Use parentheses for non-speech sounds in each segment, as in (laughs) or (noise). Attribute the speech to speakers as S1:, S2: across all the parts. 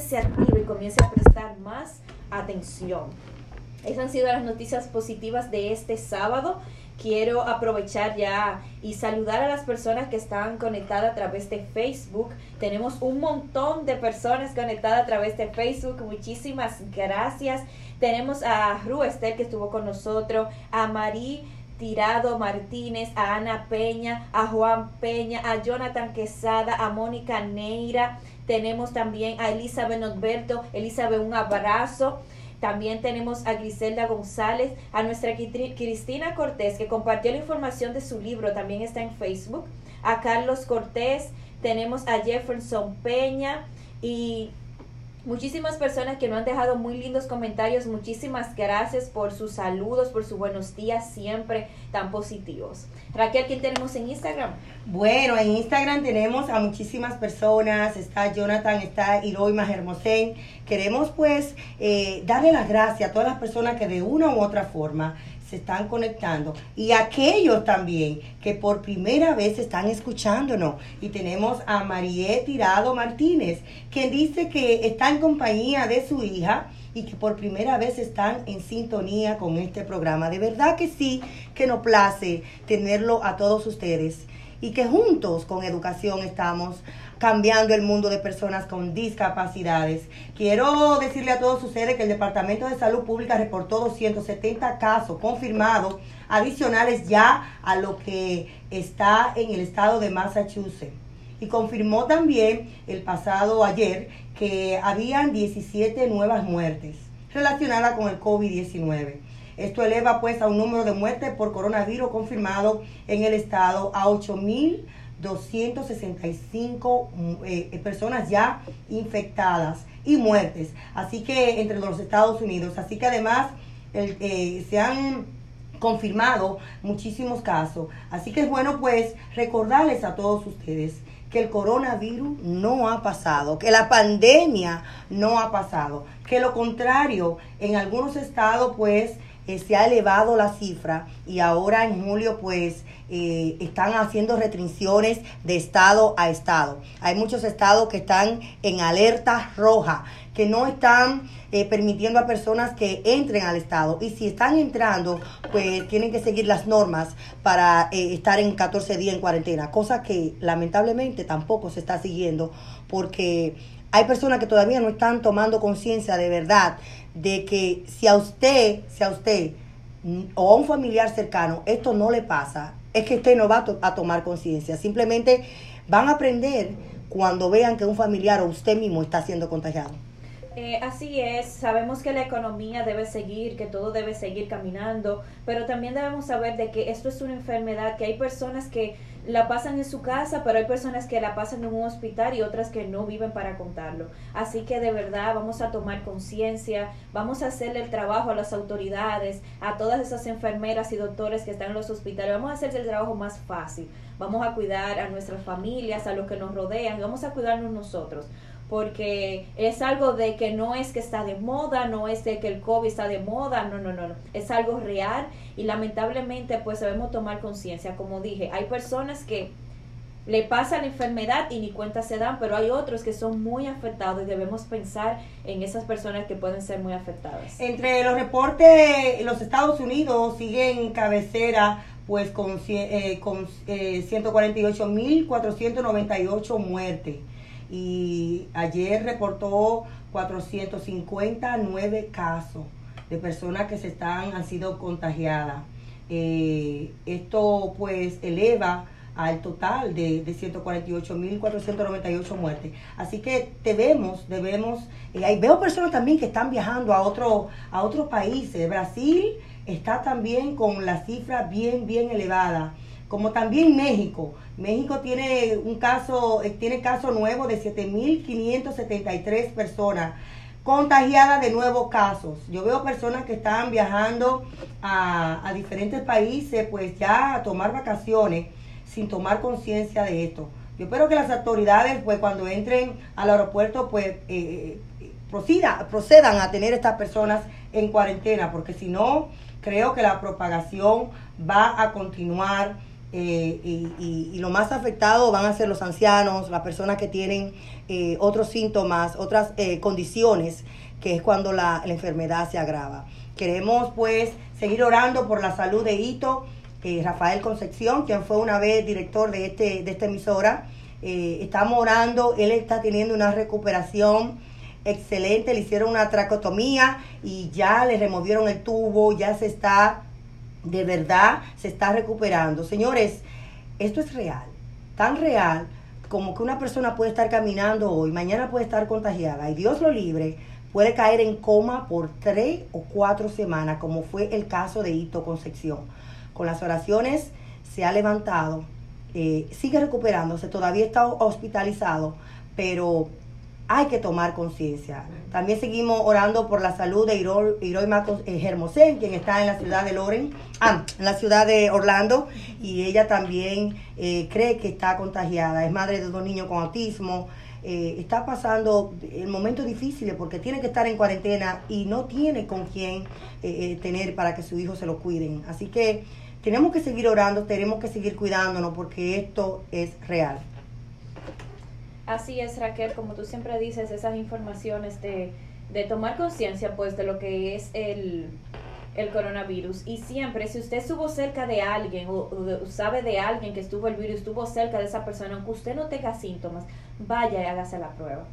S1: se active y comience a prestar más atención. Esas han sido las noticias positivas de este sábado. Quiero aprovechar ya y saludar a las personas que están conectadas a través de Facebook. Tenemos un montón de personas conectadas a través de Facebook. Muchísimas gracias. Tenemos a Ru Estel que estuvo con nosotros, a Marí Tirado Martínez, a Ana Peña, a Juan Peña, a Jonathan Quesada, a Mónica Neira. Tenemos también a Elizabeth Norberto. Elizabeth, un abrazo. También tenemos a Griselda González, a nuestra Cristina Cortés, que compartió la información de su libro, también está en Facebook. A Carlos Cortés, tenemos a Jefferson Peña y Muchísimas personas que nos han dejado muy lindos comentarios. Muchísimas gracias por sus saludos, por sus buenos días siempre tan positivos. Raquel, ¿quién tenemos en Instagram?
S2: Bueno, en Instagram tenemos a muchísimas personas. Está Jonathan, está Iroima Hermosén. Queremos pues eh, darle las gracias a todas las personas que de una u otra forma se están conectando y aquellos también que por primera vez están escuchándonos. Y tenemos a Marie Tirado Martínez, quien dice que está en compañía de su hija y que por primera vez están en sintonía con este programa. De verdad que sí, que nos place tenerlo a todos ustedes y que juntos con educación estamos cambiando el mundo de personas con discapacidades. Quiero decirle a todos ustedes que el Departamento de Salud Pública reportó 270 casos confirmados adicionales ya a lo que está en el estado de Massachusetts. Y confirmó también el pasado ayer que habían 17 nuevas muertes relacionadas con el COVID-19. Esto eleva pues a un número de muertes por coronavirus confirmado en el estado a 8.000 265 mm, eh, eh, personas ya infectadas y muertes. Así que entre los Estados Unidos. Así que además eh, se han confirmado muchísimos casos. Así que es bueno pues recordarles a todos ustedes que el coronavirus no ha pasado, que la pandemia no ha pasado, que lo contrario, en algunos estados pues se ha elevado la cifra y ahora en julio pues eh, están haciendo restricciones de estado a estado. Hay muchos estados que están en alerta roja, que no están eh, permitiendo a personas que entren al estado. Y si están entrando, pues tienen que seguir las normas para eh, estar en 14 días en cuarentena, cosa que lamentablemente tampoco se está siguiendo porque hay personas que todavía no están tomando conciencia de verdad de que si a usted, si a usted mm, o a un familiar cercano esto no le pasa, es que usted no va a, tomar conciencia. Simplemente van a aprender cuando vean que un familiar o usted mismo está siendo contagiado.
S1: Eh, así es, sabemos que la economía debe seguir, que todo debe seguir caminando, pero también debemos saber de que esto es una enfermedad, que hay personas que la pasan en su casa, pero hay personas que la pasan en un hospital y otras que no viven para contarlo. Así que de verdad vamos a tomar conciencia, vamos a hacerle el trabajo a las autoridades, a todas esas enfermeras y doctores que están en los hospitales, vamos a hacerle el trabajo más fácil, vamos a cuidar a nuestras familias, a los que nos rodean, vamos a cuidarnos nosotros porque es algo de que no es que está de moda, no es de que el COVID está de moda, no, no, no, no, es algo real y lamentablemente pues debemos tomar conciencia, como dije, hay personas que le pasa la enfermedad y ni cuenta se dan, pero hay otros que son muy afectados y debemos pensar en esas personas que pueden ser muy afectadas.
S2: Entre los reportes, los Estados Unidos siguen cabecera pues con, eh, con eh, 148.498 muertes y ayer reportó 459 casos de personas que se están, han sido contagiadas. Eh, esto pues eleva al total de, de 148.498 muertes. Así que debemos, debemos, eh, veo personas también que están viajando a, otro, a otros países. Brasil está también con la cifra bien, bien elevada como también México. México tiene un caso, eh, tiene caso nuevo de 7.573 personas contagiadas de nuevos casos. Yo veo personas que están viajando a, diferentes países, pues ya a tomar vacaciones sin tomar conciencia de esto. Yo espero que las autoridades, pues cuando entren al aeropuerto, pues eh, eh, procedan a tener estas personas en cuarentena, porque si no, creo que la propagación va a continuar eh, y, y, lo más afectado van a ser los ancianos, las personas que tienen eh, otros síntomas, otras eh, condiciones, que es cuando la, la, enfermedad se agrava. Queremos pues seguir orando por la salud de Hito, Rafael Concepción, quien fue una vez director de, este, de esta emisora. estamos orando, él está teniendo una recuperación excelente, le hicieron una tracotomía y ya le removieron el tubo, ya se está de verdad se está recuperando. Señores, esto es real, tan real como que una persona puede estar caminando hoy, mañana puede estar contagiada y Dios lo libre, puede caer en coma por tres o cuatro semanas, como fue el caso de Hito Concepción. Con las oraciones se ha levantado, eh, sigue recuperándose, todavía está hospitalizado, pero hay que tomar conciencia. También seguimos orando por la salud de Hiroima Hermosén, quien está en la ciudad de Loren, ah, en la ciudad de Orlando, y ella también eh, cree que está contagiada. Es madre de dos niños con autismo. Eh, está pasando el momento difícil porque tiene que estar en cuarentena y no tiene con quién eh, tener para que su hijo se lo cuiden. Así que tenemos que seguir orando, tenemos que seguir cuidándonos porque esto es real.
S1: Así es, Raquel, como tú siempre dices, esas informaciones de, de tomar conciencia pues de lo que es el, el coronavirus. Y siempre, si usted estuvo cerca de alguien o, sabe de alguien que estuvo el virus, estuvo cerca de esa persona, aunque usted no tenga síntomas, vaya y hágase la prueba.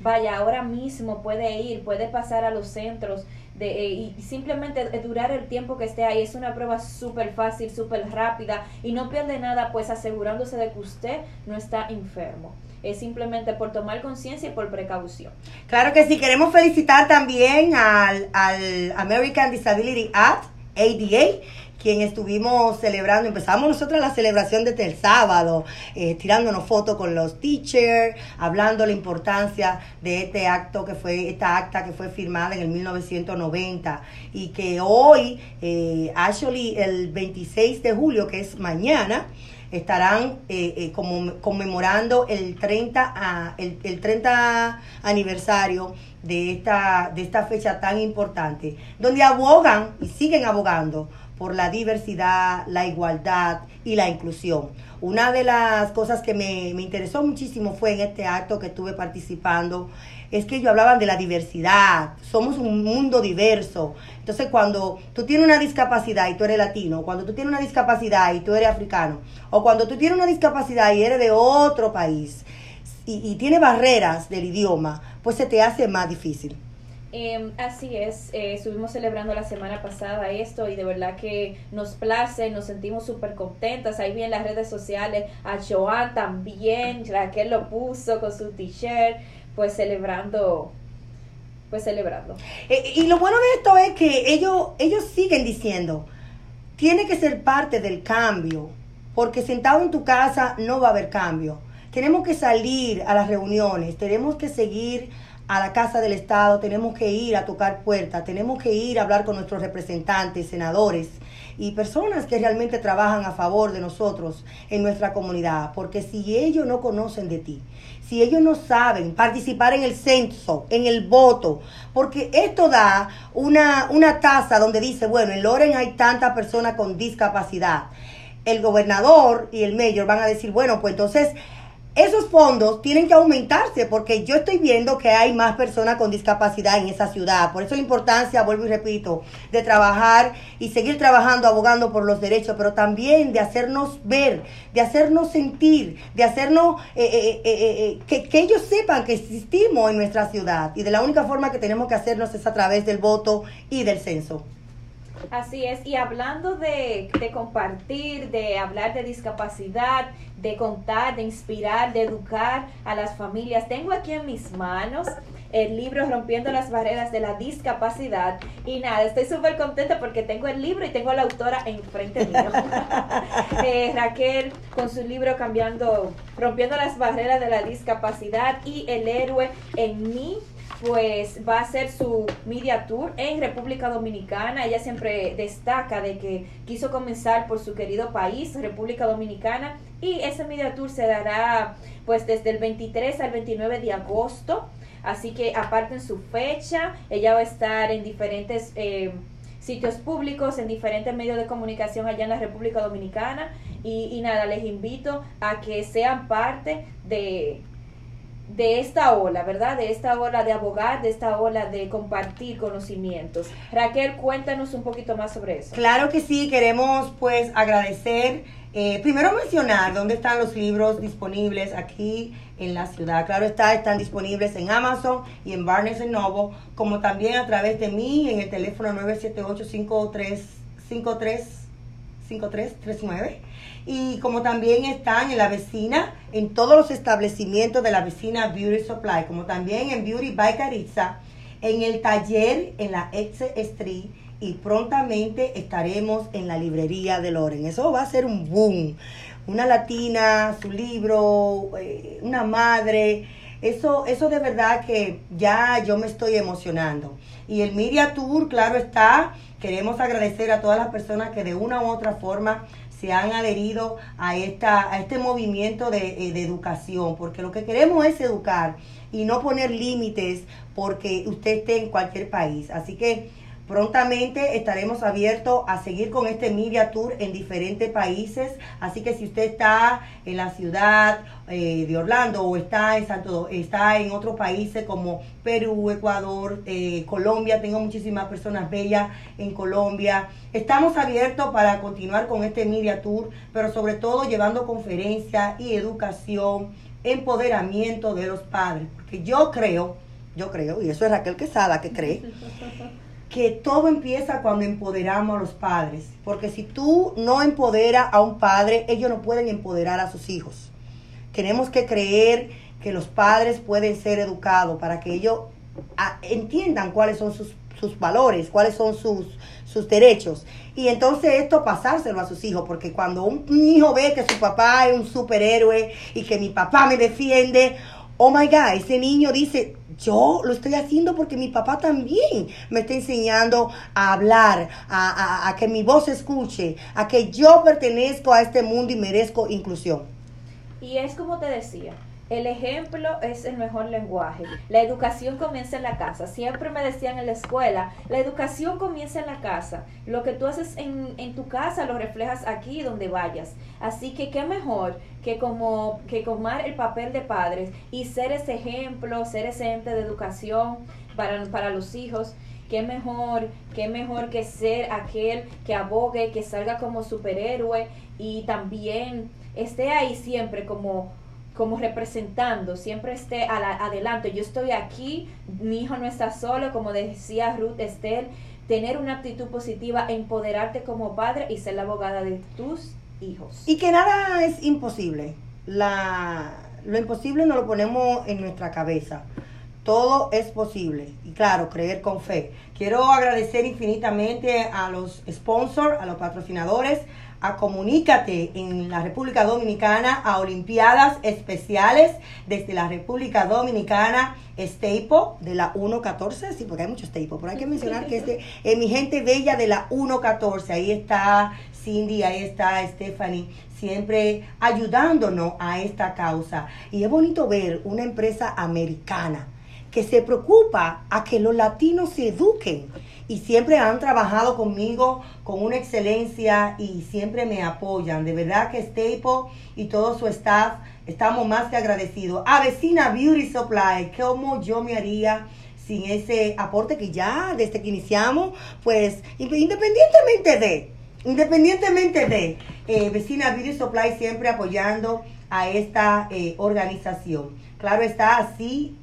S1: Vaya, ahora mismo puede ir, puede pasar a los centros de, eh, y simplemente durar el tiempo que esté ahí. Es una prueba súper fácil, súper rápida y no pierde nada pues asegurándose de que usted no está enfermo es simplemente por tomar conciencia y por precaución.
S2: Claro que sí, queremos felicitar también al, al American Disability Act, ADA, quien estuvimos celebrando, empezamos nosotros la celebración desde el sábado, eh, tirándonos fotos con los teachers, hablando la importancia de este acto que fue, esta acta que fue firmada en el 1990 y que hoy, eh, actually el 26 de julio, que es mañana, estarán eh, eh, como, conmemorando el 30, a, el, el 30 aniversario de esta, de esta fecha tan importante, donde abogan y siguen abogando por la diversidad, la igualdad y la inclusión. Una de las cosas que me, me interesó muchísimo fue en este acto que estuve participando es que ellos hablaban de la diversidad, somos un mundo diverso. Entonces, cuando tú tienes una discapacidad y tú eres latino, cuando tú tienes una discapacidad y tú eres africano, o cuando tú tienes una discapacidad y eres de otro país y, y tienes barreras del idioma, pues se te hace más difícil.
S1: Eh, así es, eh, estuvimos celebrando la semana pasada esto y de verdad que nos place, nos sentimos súper contentas. Ahí vi en las redes sociales a Joan también, Raquel lo puso con su t-shirt pues celebrando pues celebrando.
S2: Eh, y lo bueno de esto es que ellos, ellos siguen diciendo, tiene que ser parte del cambio, porque sentado en tu casa no va a haber cambio. Tenemos que salir a las reuniones, tenemos que seguir a la Casa del Estado, tenemos que ir a tocar puertas, tenemos que ir a hablar con nuestros representantes, senadores y personas que realmente trabajan a favor de nosotros en nuestra comunidad, porque si ellos no conocen de ti, si ellos no saben participar en el censo, en el voto, porque esto da una, una tasa donde dice, bueno, en Loren hay tantas personas con discapacidad. El gobernador y el mayor van a decir, bueno, pues entonces esos fondos tienen que aumentarse porque yo estoy viendo que hay más personas con discapacidad en esa ciudad. Por eso la importancia, vuelvo y repito, de trabajar y seguir trabajando, abogando por los derechos, pero también de hacernos ver, de hacernos sentir, de hacernos eh, eh, eh, que, que ellos sepan que existimos en nuestra ciudad. Y de la única forma que tenemos que hacernos es a través del voto y del censo.
S1: Así es, y hablando de, de, compartir, de hablar de discapacidad, de contar, de inspirar, de educar a las familias, tengo aquí en mis manos el libro Rompiendo las Barreras de la Discapacidad. Y nada, estoy súper contenta porque tengo el libro y tengo a la autora enfrente mío. (laughs) eh, Raquel con su libro Cambiando, Rompiendo las Barreras de la Discapacidad y El héroe en mí pues va a hacer su media tour en República Dominicana. Ella siempre destaca de que quiso comenzar por su querido país, República Dominicana, y ese media tour se dará pues desde el 23 al 29 de agosto. Así que aparten su fecha, ella va a estar en diferentes... Eh, sitios públicos, en diferentes medios de comunicación allá en la República Dominicana. Y, y nada, les invito a que sean parte de, de esta ola, ¿verdad? De esta ola de abogar, de esta ola de compartir conocimientos. Raquel, cuéntanos un poquito más sobre eso.
S2: Claro que sí, queremos pues agradecer, eh, primero mencionar dónde están los libros disponibles aquí en la ciudad. Claro está, están disponibles en Amazon y en Barnes Noble, como también a través de mí en el teléfono 978 53 5339 y como también están en la vecina, en todos los establecimientos de la vecina Beauty Supply, como también en Beauty by Caritza, en el taller en la Ex Street y prontamente estaremos en la librería de Loren. Eso va a ser un boom. Una latina, su libro, eh, una madre. Eso, eso de verdad que ya yo me estoy emocionando. Y el Media Tour, claro está, queremos agradecer a todas las personas que de una u otra forma se han adherido a, esta, a este movimiento de, eh, de educación, porque lo que queremos es educar y no poner límites porque usted esté en cualquier país. Así que Prontamente estaremos abiertos a seguir con este Media Tour en diferentes países. Así que si usted está en la ciudad eh, de Orlando o está en Santo, está en otros países como Perú, Ecuador, eh, Colombia, tengo muchísimas personas bellas en Colombia. Estamos abiertos para continuar con este Media Tour, pero sobre todo llevando conferencias y educación, empoderamiento de los padres. Porque yo creo, yo creo, y eso es Raquel Quesada que cree (laughs) que todo empieza cuando empoderamos a los padres. Porque si tú no empoderas a un padre, ellos no pueden empoderar a sus hijos. Tenemos que creer que los padres pueden ser educados para que ellos ah, entiendan cuáles son sus, sus valores, cuáles son sus, sus derechos. Y entonces esto pasárselo a sus hijos, porque cuando un hijo ve que su papá es un superhéroe y que mi papá me defiende, oh my God, ese niño dice, yo lo estoy haciendo porque mi papá también me está enseñando a hablar, a, que mi voz se escuche, a que yo pertenezco a este mundo y merezco inclusión.
S1: Y es como te decía, el ejemplo es el mejor lenguaje. La educación comienza en la casa. Siempre me decían en la escuela, la educación comienza en la casa. Lo que tú haces en, en tu casa lo reflejas aquí donde vayas. Así que qué mejor que como que tomar el papel de padres y ser ese ejemplo, ser ese ente de educación para, para los hijos. Qué mejor, qué mejor que ser aquel que abogue, que salga como superhéroe y también esté ahí siempre como como representando, siempre esté adelante. Yo estoy aquí, mi hijo no está solo, como decía Ruth Estel, tener una actitud positiva, empoderarte como padre y ser la abogada de tus hijos.
S2: Y que nada es imposible. La, lo imposible no lo ponemos en nuestra cabeza. Todo es posible. Y claro, creer con fe. Quiero agradecer infinitamente a los sponsors, a los patrocinadores, a Comunícate en la República Dominicana, a Olimpiadas Especiales desde la República Dominicana, Staple de la 114, sí, porque hay muchos Staple, pero hay que mencionar que este es mi gente bella de la 114, ahí está Cindy, ahí está Stephanie, siempre ayudándonos a esta causa. Y es bonito ver una empresa americana que se preocupa a que los latinos se eduquen y siempre han trabajado conmigo con una excelencia y siempre me apoyan. De verdad que Staple y todo su staff estamos más que agradecidos. A Vecina Beauty Supply, ¿cómo yo me haría sin ese aporte que ya desde que iniciamos, pues independientemente de, independientemente de eh, Vecina Beauty Supply siempre apoyando a esta eh, organización. Claro está así,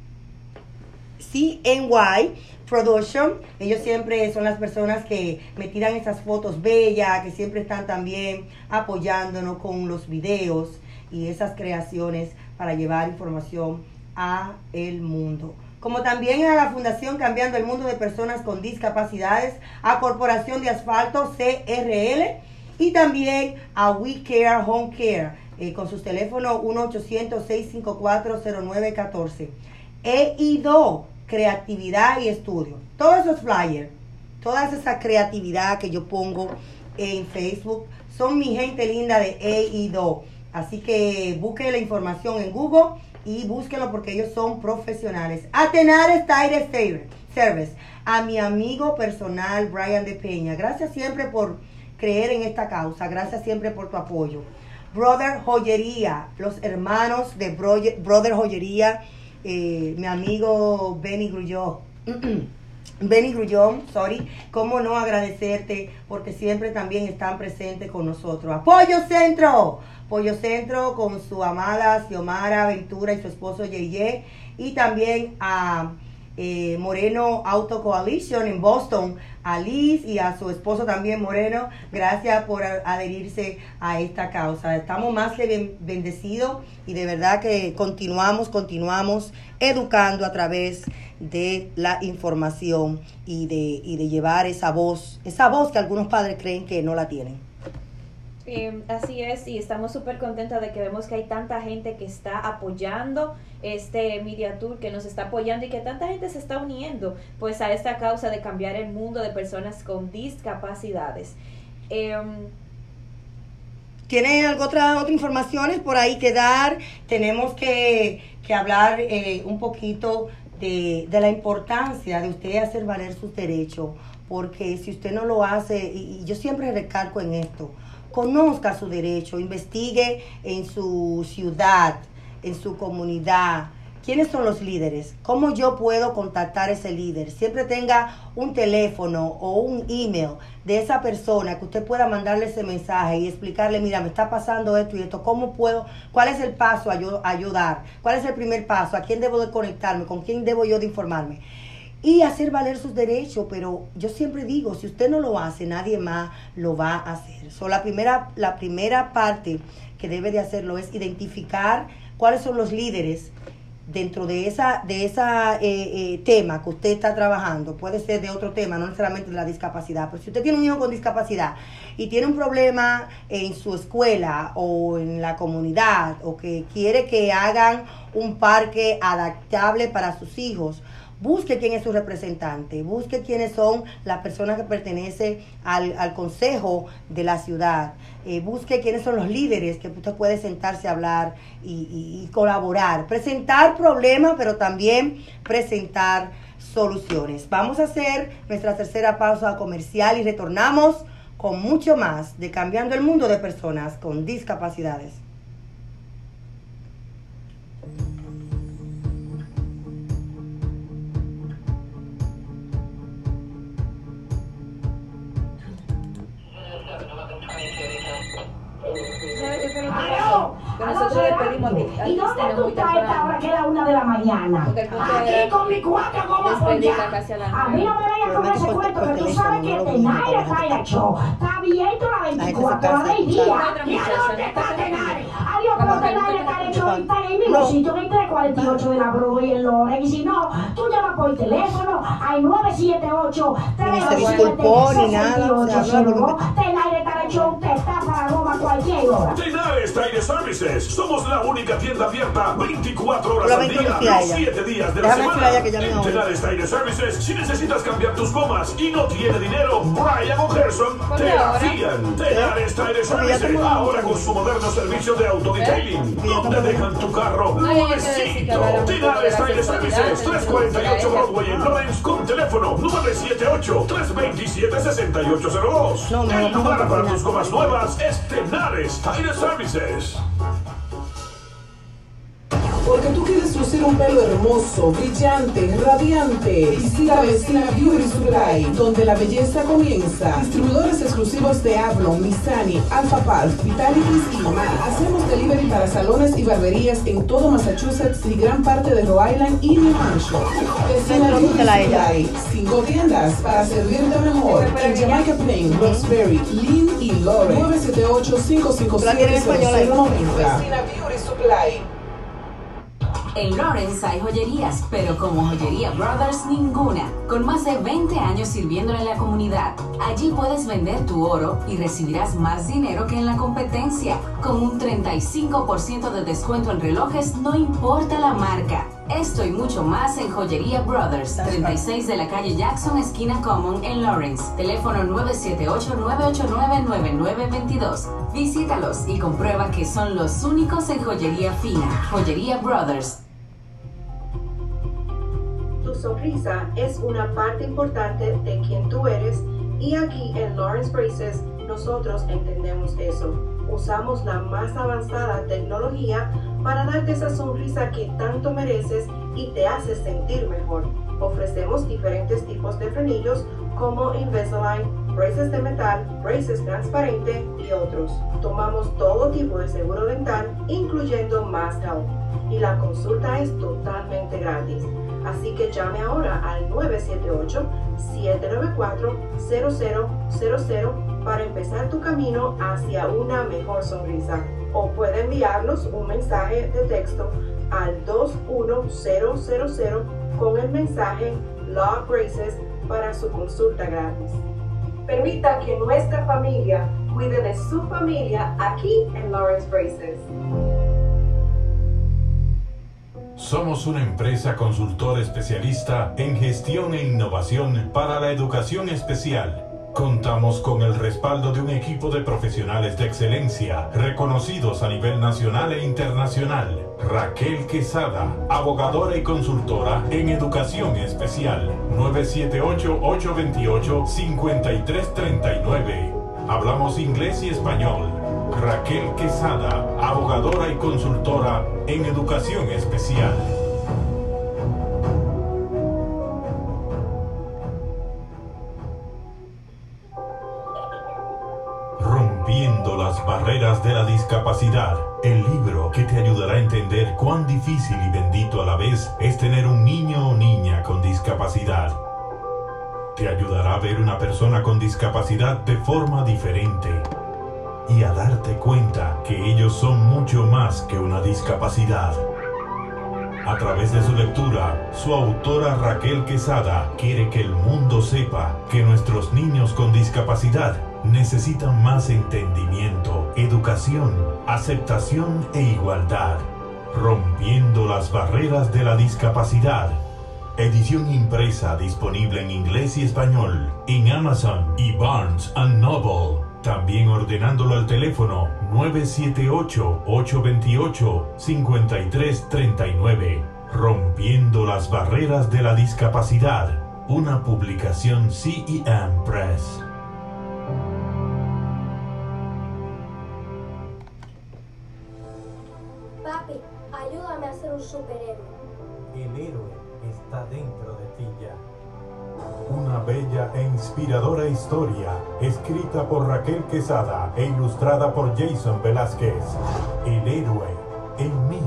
S2: CNY Production. Ellos siempre son las personas que me tiran esas fotos bellas, que siempre están también apoyándonos con los videos y esas creaciones para llevar información a el mundo. Como también a la Fundación Cambiando el Mundo de Personas con Discapacidades, a Corporación de Asfalto CRL y también a We Care Home Care eh, con sus teléfonos 1-800-654-0914. He ido creatividad y estudio. Todos esos flyers, toda esa creatividad que yo pongo en Facebook, son mi gente linda de EIDO. Así que busquen la información en Google y búsquenlo porque ellos son profesionales. Atenar Style Service. A mi amigo personal Brian de Peña. Gracias siempre por creer en esta causa. Gracias siempre por tu apoyo. Brother Joyería, los hermanos de Brother Joyería, eh, mi amigo Benny Grullón. (clears throat) Benny Grullón, sorry, cómo no agradecerte porque siempre también están presentes con nosotros. Apoyo Centro, Pollo Centro con su amada Xiomara Ventura y su esposo Yeye y también a eh, Moreno Auto Coalition en Boston, a Liz y a su esposo también Moreno, gracias por adherirse a esta causa. Estamos más que bendecidos y de verdad que continuamos, continuamos educando a través de la información y de, y de llevar esa voz, esa voz que algunos padres creen que no la tienen.
S1: Eh, así es, y estamos súper contentos de que vemos que hay tanta gente que está apoyando este Media Tour, que nos está apoyando y que tanta gente se está uniendo pues a esta causa de cambiar el mundo de personas con discapacidades. Eh,
S2: ¿Tiene algo otra, otra informaciones por ahí que dar? Tenemos que, que hablar eh, un poquito de, de, la importancia de usted hacer valer sus derechos, porque si usted no lo hace, y yo siempre recalco en esto, conozca su derecho, investigue en su ciudad, en su comunidad. ¿Quiénes son los líderes? ¿Cómo yo puedo contactar a ese líder? Siempre tenga un teléfono o un email de esa persona que usted pueda mandarle ese mensaje y explicarle, mira, me está pasando esto y esto, ¿cómo puedo? ¿Cuál es el paso a ayudar? ¿Cuál es el primer paso? ¿A quién debo de conectarme? ¿Con quién debo yo de informarme? Y hacer valer sus derechos, pero yo siempre digo, si usted no lo hace, nadie más lo va a hacer. So, la, primera, la primera parte que debe de hacerlo es identificar cuáles son los líderes dentro de esa de esa eh, eh, tema que usted está trabajando puede ser de otro tema no necesariamente de la discapacidad pero si usted tiene un hijo con discapacidad y tiene un problema en su escuela o en la comunidad o que quiere que hagan un parque adaptable para sus hijos busque quién es su representante, busque quiénes son las personas que pertenecen al, consejo de la ciudad, eh, busque quiénes son los líderes que usted puede sentarse a hablar y, y colaborar, presentar problemas, pero también presentar soluciones. Vamos a hacer nuestra tercera pausa comercial y retornamos con mucho más de Cambiando el Mundo de Personas con Discapacidades.
S3: ¿Y dónde tú estás esta hora que es la una de la mañana? Aquí con mi cuarto como. A mí no me vayas con ese cuento que tú sabes que Tenaire está hecho. Está abierto la 24 horas del día. ¿Y a dónde está Tenaire? Adiós, pero Tenaire está hecho está en el mismo sitio en el 348 de la Broadway en Loren. Y si no, tú llamas por teléfono al 978 327 68 Tenaire está hecho, usted está para Roma cualquier hora.
S4: Tenaire Tire Services. Somos la única tienda abierta 24 horas al día, los 7 días de la semana. En Tenares Tire Services, si necesitas cambiar tus gomas y no tiene dinero, Brian o Gerson te la fían. Tenares Tire Services, ahora con su moderno servicio de autodetailing, donde dejan tu carro nuevecito. Tenares Tire Services, 348 Broadway en Lawrence, con teléfono 978-327-6802. El lugar para tus gomas nuevas es Tenares Tire Services.
S5: Porque tú quieres lucir un pelo hermoso, brillante, radiante. Visita Vecina Beauty Supply, donde la belleza comienza. Distribuidores exclusivos de Avalon, Missani, Alpha Pulse, Vitalities y más. Hacemos delivery para salones y barberías en todo Massachusetts y gran parte de Rhode Island y New Hampshire. Vecina Beauty Supply, cinco tiendas para servirte mejor. En Jamaica Plain, Roxbury, Lynn y Lawrence. 978 557 Vecina Beauty Supply.
S6: En Lawrence hay joyerías, pero como Joyería Brothers ninguna. Con más de 20 años sirviéndole a la comunidad, allí puedes vender tu oro y recibirás más dinero que en la competencia. Con un 35% de descuento en relojes, no importa la marca. Esto y mucho más en Joyería Brothers, 36 de la calle Jackson, esquina Common, en Lawrence. Teléfono 978-989-9922. Visítalos y comprueba que son los únicos en joyería fina. Joyería Brothers
S7: sonrisa es una parte importante de quien tú eres y aquí en Lawrence Braces nosotros entendemos eso. Usamos la más avanzada tecnología para darte esa sonrisa que tanto mereces y te hace sentir mejor. Ofrecemos diferentes tipos de frenillos como Invisalign, braces de metal, braces transparente y otros. Tomamos todo tipo de seguro dental, incluyendo Mass Health, y la consulta es totalmente gratis. Así que llame ahora al 978-794-0000 para empezar tu camino hacia una mejor sonrisa. O puede enviarnos un mensaje de texto al 21000 con el mensaje Law Braces para su consulta gratis. Permita que nuestra familia cuide de su familia aquí en Lawrence Braces.
S4: Somos una empresa consultora especialista en gestión e innovación para la educación especial. Contamos con el respaldo de un equipo de profesionales de excelencia reconocidos a nivel nacional e internacional. Raquel Quesada, abogadora y consultora en educación especial. 978-828-5339. Hablamos inglés y español. Raquel Quesada, abogadora y consultora en educación especial. Rompiendo las barreras de la discapacidad, el libro que te ayudará a entender cuán difícil y bendito a la vez es tener un niño o niña con discapacidad. Te ayudará a ver una persona con discapacidad de forma diferente y a darte cuenta que ellos son mucho más que una discapacidad. A través de su lectura, su autora Raquel Quesada quiere que el mundo sepa que nuestros niños con discapacidad necesitan más entendimiento, educación, aceptación e igualdad, rompiendo las barreras de la discapacidad. Edición impresa disponible en inglés y español en Amazon y Barnes Noble. También ordenándolo al teléfono 978-828-5339. Rompiendo las barreras de la discapacidad. Una publicación CEM Press.
S8: Papi, ayúdame a ser un superhéroe.
S9: El héroe está dentro.
S4: Una bella e inspiradora historia, escrita por Raquel Quesada e ilustrada por Jason Velázquez. El héroe en mí.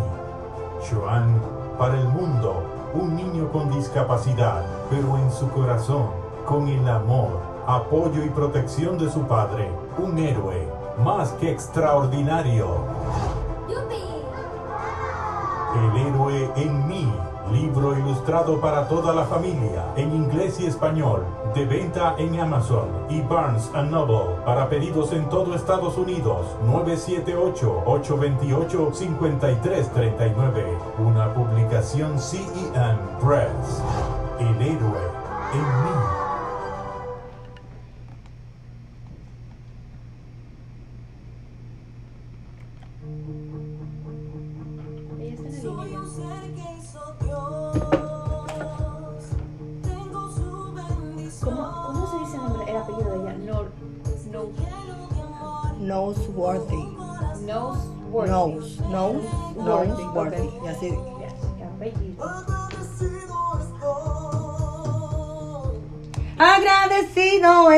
S4: Joan, para el mundo, un niño con discapacidad, pero en su corazón, con el amor, apoyo y protección de su padre, un héroe más que extraordinario. El héroe en mí Libro ilustrado para toda la familia, en inglés y español, de venta en Amazon y Barnes Noble, para pedidos en todo Estados Unidos, 978-828-5339. Una publicación CEM Press. El héroe en mí.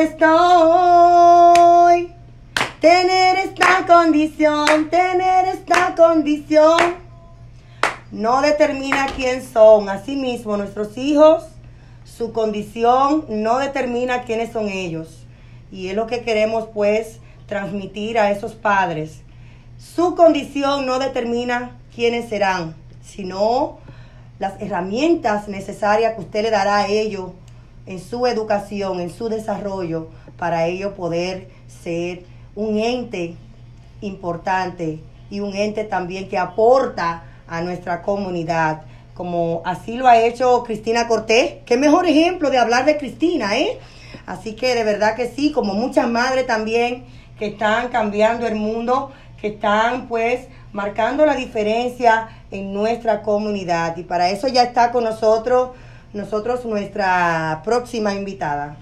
S2: Estoy. Tener esta condición, tener esta condición. No determina quién son. Asimismo, nuestros hijos, su condición no determina quiénes son ellos. Y es lo que queremos pues transmitir a esos padres. Su condición no determina quiénes serán, sino las herramientas necesarias que usted le dará a ellos en su educación, en su desarrollo, para ellos poder ser un ente importante y un ente también que aporta a nuestra comunidad, como así lo ha hecho Cristina Cortés. Qué mejor ejemplo de hablar de Cristina, ¿eh? Así que de verdad que sí, como muchas madres también que están cambiando el mundo, que están pues marcando la diferencia en nuestra comunidad. Y para eso ya está con nosotros, nosotros nuestra próxima invitada.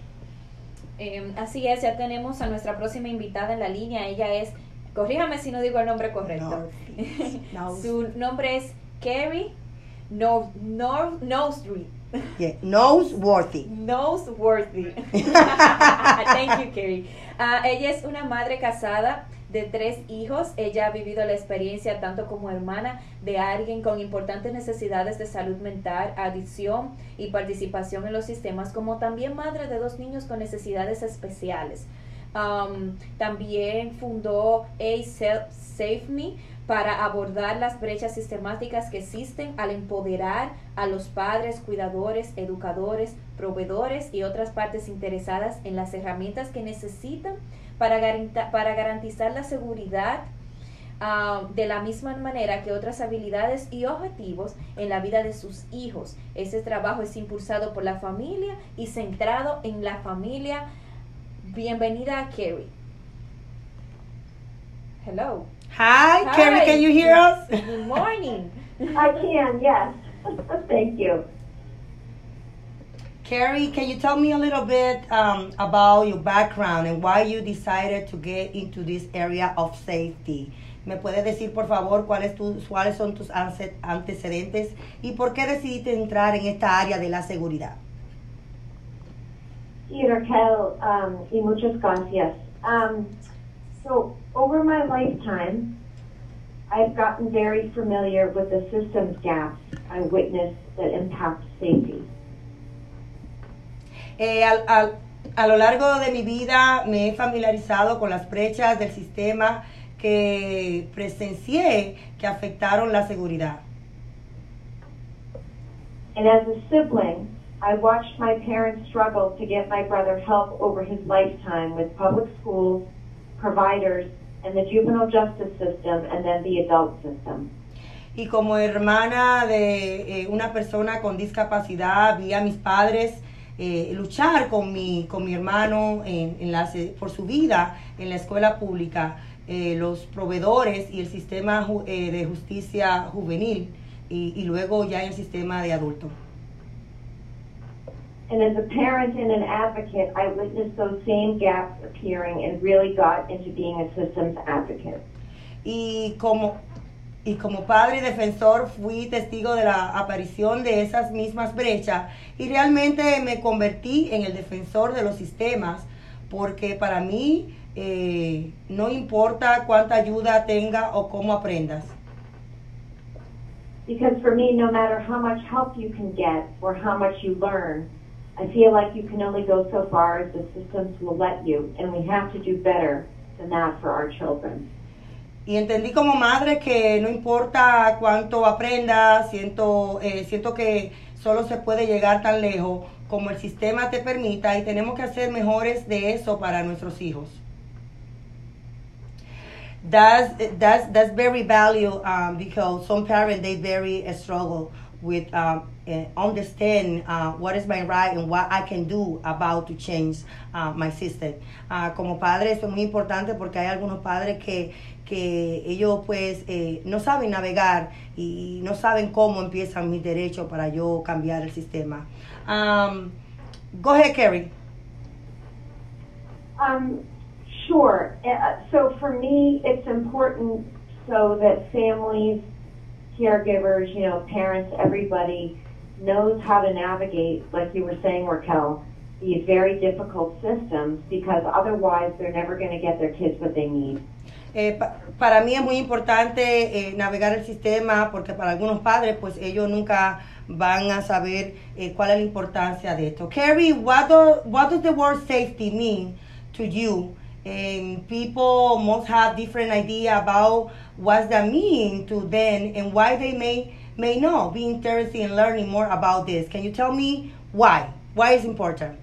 S1: Eh, así es, ya tenemos a nuestra próxima invitada en la línea. Ella es corríjame si no digo el nombre correcto. (laughs) Su nombre es Carrie no, no, Noseworthy.
S2: Yeah, Noseworthy.
S1: Noseworthy. (laughs) (laughs) Thank you, Carrie. Uh, ella es una madre casada de tres hijos. Ella ha vivido la experiencia tanto como hermana de alguien con importantes necesidades de salud mental, adicción y participación en los sistemas, como también madre de dos niños con necesidades especiales. Um, también fundó A Save Me para abordar las brechas sistemáticas que existen al empoderar a los padres, cuidadores, educadores, proveedores y otras partes interesadas en las herramientas que necesitan para, para garantizar la seguridad ah, de la misma manera que otras habilidades y objetivos en la vida de sus hijos. Ese trabajo es impulsado por la familia y centrado en la familia. Bienvenida a Kerry. Hello.
S2: Hi, Hi. Carrie, can you hear us?
S1: Good morning.
S10: I can, yes. (laughs) Thank you.
S2: Carrie, can you tell me a little bit um, about your background and why you decided to get into this area of safety? ¿Me puedes decir, por favor, cuáles, tus, cuáles son tus antecedentes y por qué decidiste entrar en esta área de la seguridad?
S10: Sí, Raquel, um, y muchas gracias. Um, so, over my lifetime, I've gotten very familiar with the systems gaps I witnessed that impact safety.
S2: Eh, al, al, a lo largo de mi vida me he familiarizado con las brechas del sistema que presencié que afectaron la seguridad.
S10: And as a sibling, I watched my parents struggle to get my brother help over his lifetime with public schools, providers, and the juvenile justice system, and then the adult system.
S2: Y como hermana de eh, una persona con discapacidad, vi a mis padres eh, luchar con mi, con mi hermano en, en la, por su vida en la escuela pública, eh, los proveedores y el sistema eh, de justicia juvenil y, y luego ya en el sistema de adulto.
S10: And as a parent and an advocate, I witnessed those same gaps appearing and really got into being a systems advocate.
S2: Y como y como padre y defensor fui testigo de la aparición de esas mismas brechas y realmente me convertí en el defensor de los sistemas porque para mí eh, no importa cuánta ayuda tenga o cómo aprendas.
S10: Because for me, no matter how much help you can get or how much you learn, I feel like you can only go so far as the systems will let you, and we have to do better than that for our children.
S2: Y entendí como madre que no importa cuánto aprenda, siento, eh, siento que solo se puede llegar tan lejos como el sistema te permita y tenemos que hacer mejores de eso para nuestros hijos. That's, that's, that's very value um, because some parents, they very struggle with um, uh, understand uh, what is my right and what I can do about to change uh, my system. Uh, como padre esto es muy importante porque hay algunos padres que, que ellos pues eh, no saben navegar y no saben cómo empiezan mis derechos para yo cambiar el sistema. Um, go ahead, Carrie.
S10: Um, sure. Uh, so for me, it's important so that families caregivers, you know, parents, everybody knows how to navigate, like you were saying, Raquel, these very difficult systems because otherwise they're never going to get their kids what they need.
S2: Eh, pa para mí es muy importante eh, navegar el sistema porque para algunos padres pues ellos nunca van a saber eh, cuál es la importancia de esto. Carrie, what, do, what does the word safety mean to you? And people must have different idea about what that mean to them and why they may may not be interested in learning more about this. Can you tell me why? Why is important?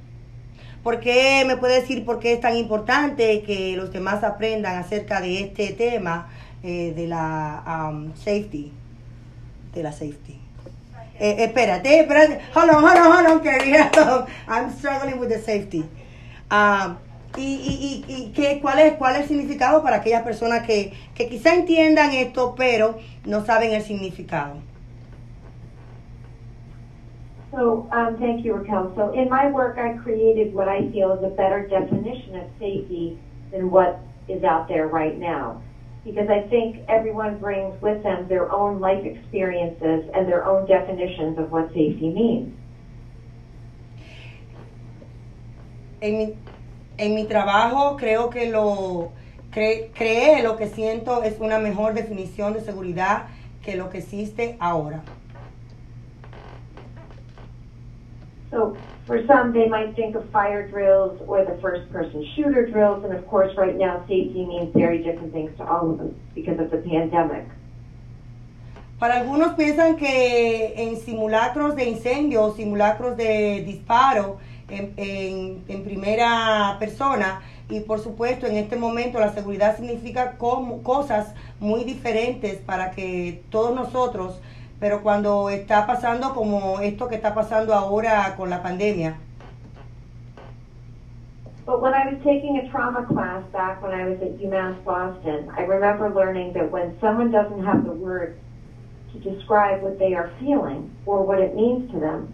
S2: ¿Por qué me puede decir por qué es tan importante que los demás aprendan acerca de este tema eh, de la um, safety? De la safety. Eh, espérate, espérate. Hold on, hold on, hold on, Carrie. (laughs) I'm struggling with the safety. Um, y, y, y, y qué, cuál, es, cuál es el significado para aquellas personas que, que quizá entiendan esto, pero no saben el significado.
S10: So, um, thank you, Raquel. So, in my work, I created what I feel is a better definition of safety than what is out there right now. because I think everyone brings with them their own life experiences and their own definitions of what safety means.
S2: En mi, en mi trabajo creo que lo cre, creé lo que siento es una mejor definición de seguridad que lo que existe ahora.
S10: So for some, they might think of fire drills or the first person shooter drills, and of course, right now, safety means very different things to all of us because of the pandemic.
S2: Para algunos piensan que en simulacros de incendio, simulacros de disparo en, en, en, primera persona, y por supuesto en este momento la seguridad significa como, cosas muy diferentes para que todos nosotros pero cuando está pasando como esto que está pasando ahora con la pandemia.
S10: But when I was taking a trauma class back when I was at UMass Boston, I remember learning that when someone doesn't have the words to describe what they are feeling or what it means to them,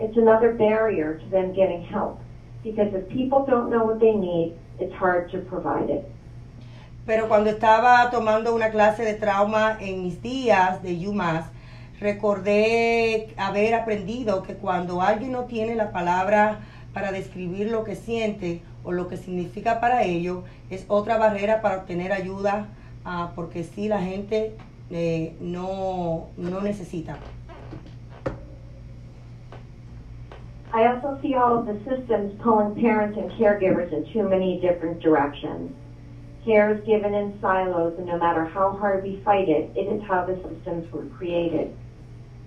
S10: it's another barrier to them getting help. Because if people don't know what they need, it's hard to provide it.
S2: Pero cuando estaba tomando una clase de trauma en mis días de UMass, recordé haber aprendido que cuando alguien no tiene la palabra para describir lo que siente o lo que significa para ello, es otra barrera para obtener ayuda, uh, porque si la gente eh, no, no necesita.
S10: I also see all of the systems pulling parents and caregivers in too many different directions. Care is given in silos, and no matter how hard we fight it, it is how the systems were created.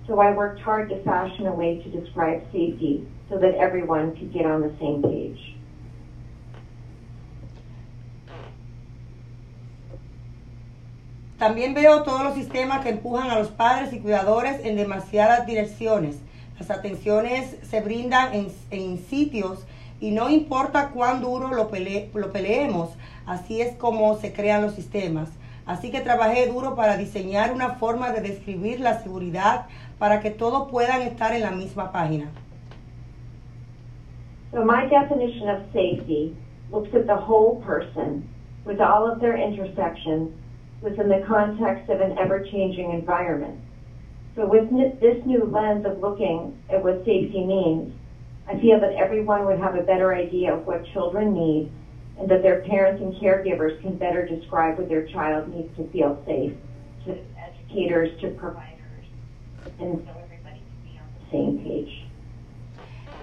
S10: So I worked hard to fashion a way to describe safety so that everyone could get on the same page.
S2: También veo todos los sistemas que empujan a los padres y cuidadores en demasiadas direcciones. Las atenciones se brindan en, en sitios y no importa cuán duro lo, pele, lo peleemos, así es como se crean los sistemas. Así que trabajé duro para diseñar una forma de describir la seguridad para que todos puedan estar en la misma página.
S10: So my definition of safety looks at the whole person with all of their intersections within the context of an ever-changing environment. So with this new lens of looking at what safety means, I feel that everyone would have a better idea of what children need and that their parents and caregivers can better describe what their child needs to feel safe, to educators, to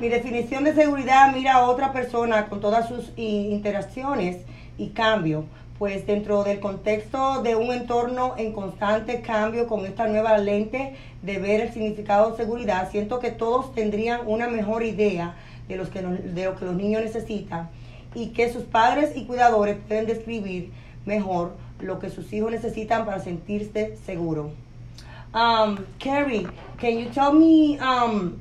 S2: Mi definición de seguridad mira a otra persona con todas sus interacciones y cambio, pues dentro del contexto de un entorno en constante cambio con esta nueva lente de ver el significado de seguridad, siento que todos tendrían una mejor idea de, los que, de lo que los niños necesitan y que sus padres y cuidadores pueden describir mejor lo que sus hijos necesitan para sentirse seguros. Um, Carrie, can you tell me, um,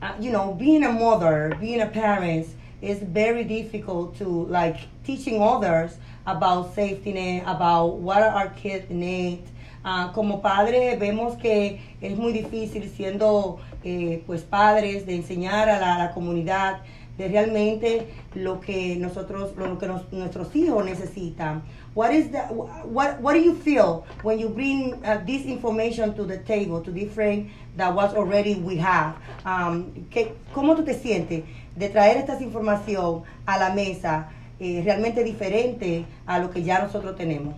S2: uh, you know, being a mother, being a parent is very difficult to like teaching others about safety net, about what our kids need. Uh, como padre vemos que es muy difícil siendo eh, pues padres de enseñar a la, la comunidad de realmente lo que nosotros, lo que nos, nuestros hijos necesitan. What is the, what, what do you feel when you bring uh, this information to the table, to different that was already we have? Um, que, ¿Cómo tú te sientes de traer esta información a la mesa eh, realmente diferente a lo que ya nosotros tenemos?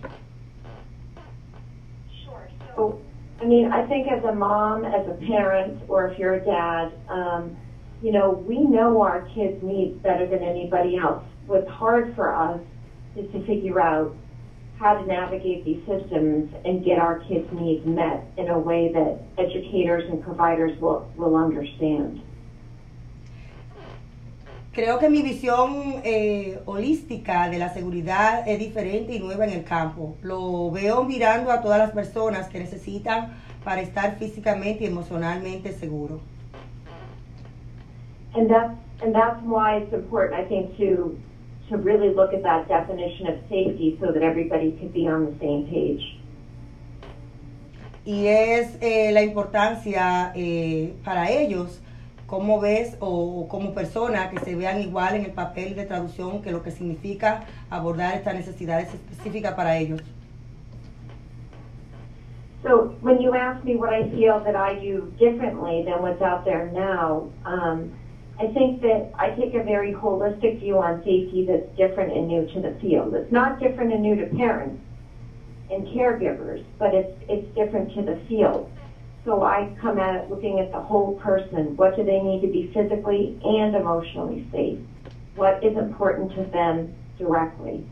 S10: Sure. So, I mean, I think as a mom, as a parent, or if you're a dad, um, you know, we know our kids' needs better than anybody else. What's hard for us is to figure out how to navigate these systems and get our kids' needs met in a way that educators and providers will, will understand.
S2: Creo que mi visión eh, holística de la seguridad es diferente y nueva en el campo. Lo veo mirando a todas las personas que necesitan para estar físicamente y emocionalmente seguros.
S10: and that's and that's why it's important, I think, to to really look at that definition of safety so that everybody could be on the same page.
S2: Y es eh, la importancia eh, para ellos, como ves, o como persona, que se vean igual en el papel de traducción que lo que significa abordar estas necesidades específicas para ellos.
S10: So when you ask me what I feel that I do differently than what's out there now, um, I think that I take a very holistic view on safety that's different and new to the field. It's not different and new to parents and caregivers, but it's it's different to the field. So I come at it looking at the whole person. What do they need to be physically and emotionally safe? What is important to them directly?